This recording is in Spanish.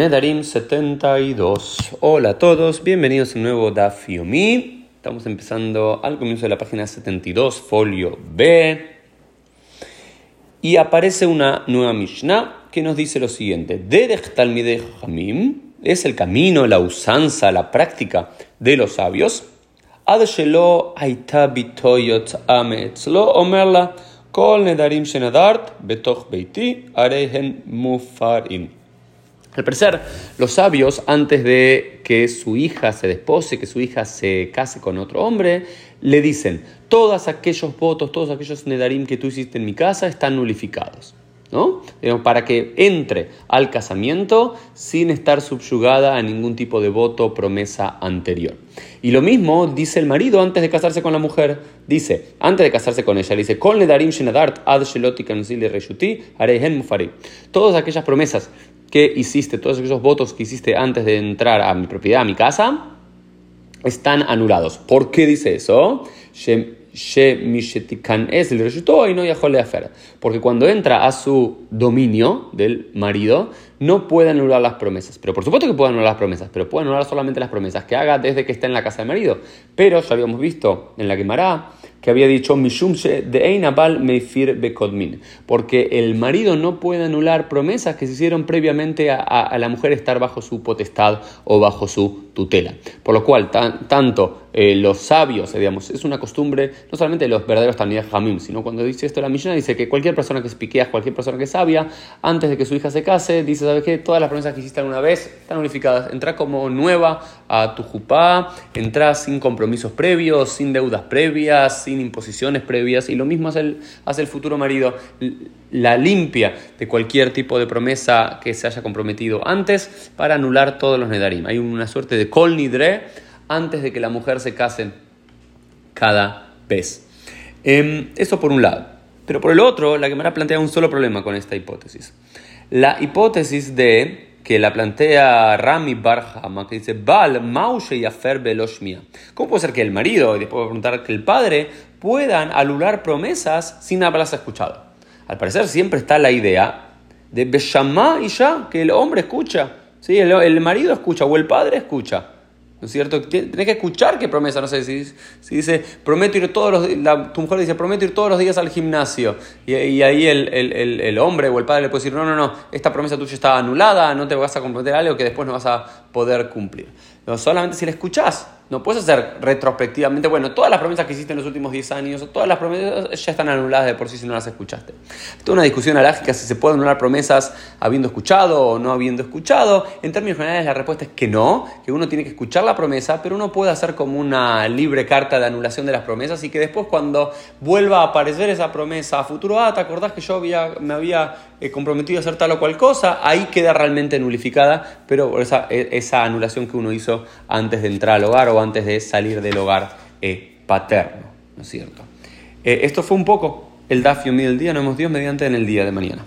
Nedarim 72. Hola a todos, bienvenidos a un nuevo Daf Yomi. Estamos empezando al comienzo de la página 72, folio B. Y aparece una nueva Mishnah que nos dice lo siguiente: Derech Talmidei Hamim es el camino, la usanza, la práctica de los sabios. Ad aita bitoyot ametzlo omerla kol nedarim shenadart betoch beiti arehen mufarim. Al parecer, los sabios, antes de que su hija se despose, que su hija se case con otro hombre, le dicen, todos aquellos votos, todos aquellos nedarim que tú hiciste en mi casa están nulificados. ¿no? Para que entre al casamiento sin estar subyugada a ningún tipo de voto o promesa anterior. Y lo mismo dice el marido antes de casarse con la mujer. Dice, antes de casarse con ella, dice, reshuti mufari. Todas aquellas promesas que hiciste, todos esos votos que hiciste antes de entrar a mi propiedad, a mi casa, están anulados. ¿Por qué dice eso? Porque cuando entra a su dominio del marido, no puede anular las promesas. Pero por supuesto que puede anular las promesas, pero puede anular solamente las promesas que haga desde que está en la casa del marido. Pero ya habíamos visto en la Gemara que había dicho Mishumse de Einabal Meifir Bekodmin, porque el marido no puede anular promesas que se hicieron previamente a, la mujer estar bajo su potestad o bajo su tutela. Por lo cual, tanto eh, los sabios, digamos, es una costumbre no solamente los verdaderos Talmidei Hamim, sino cuando dice esto la Mishnah, dice que cualquier persona que es cualquier persona que es sabia, antes de que su hija se case, dice, ¿sabes qué? Todas las promesas que hiciste alguna vez están unificadas. Entra como nueva a tu jupá, entra sin compromisos previos, sin deudas previas, sin imposiciones previas y lo mismo hace el, hace el futuro marido, la limpia de cualquier tipo de promesa que se haya comprometido antes para anular todos los nedarim. Hay una suerte de kol nidre antes de que la mujer se case cada vez. Em, eso por un lado. Pero por el otro, la Gemara plantea un solo problema con esta hipótesis. La hipótesis de que la plantea Rami Barhama, que dice, Bal, Maushe y Afer Beloshmia. ¿Cómo puede ser que el marido, y después preguntar que el padre, puedan alular promesas sin haberlas escuchado? Al parecer siempre está la idea de Beshamá y ya, que el hombre escucha, ¿sí? el, el marido escucha o el padre escucha. ¿No es cierto? Tienes que escuchar qué promesa, no sé, si, si dice, prometo ir todos los tu mujer dice, prometo ir todos los días al gimnasio, y, ahí el, el, el, hombre o el padre le puede decir, no, no, no, esta promesa tuya está anulada, no te vas a comprometer algo que después no vas a poder cumplir. No, solamente si la escuchás, no puedes hacer retrospectivamente, bueno, todas las promesas que hiciste en los últimos 10 años, todas las promesas ya están anuladas de por sí si no las escuchaste. Es una discusión alágica si se pueden anular promesas habiendo escuchado o no habiendo escuchado. En términos generales la respuesta es que no, que uno tiene que escuchar la promesa, pero uno puede hacer como una libre carta de anulación de las promesas y que después cuando vuelva a aparecer esa promesa a futuro, ah, ¿te acordás que yo había, me había eh, comprometido a hacer tal o cual cosa? Ahí queda realmente nulificada, pero esa, e, esa anulación que uno hizo antes de entrar al hogar o antes de salir del hogar eh, paterno, ¿no es cierto? Eh, esto fue un poco el Dafio del día, nos vemos Dios mediante en el día de mañana.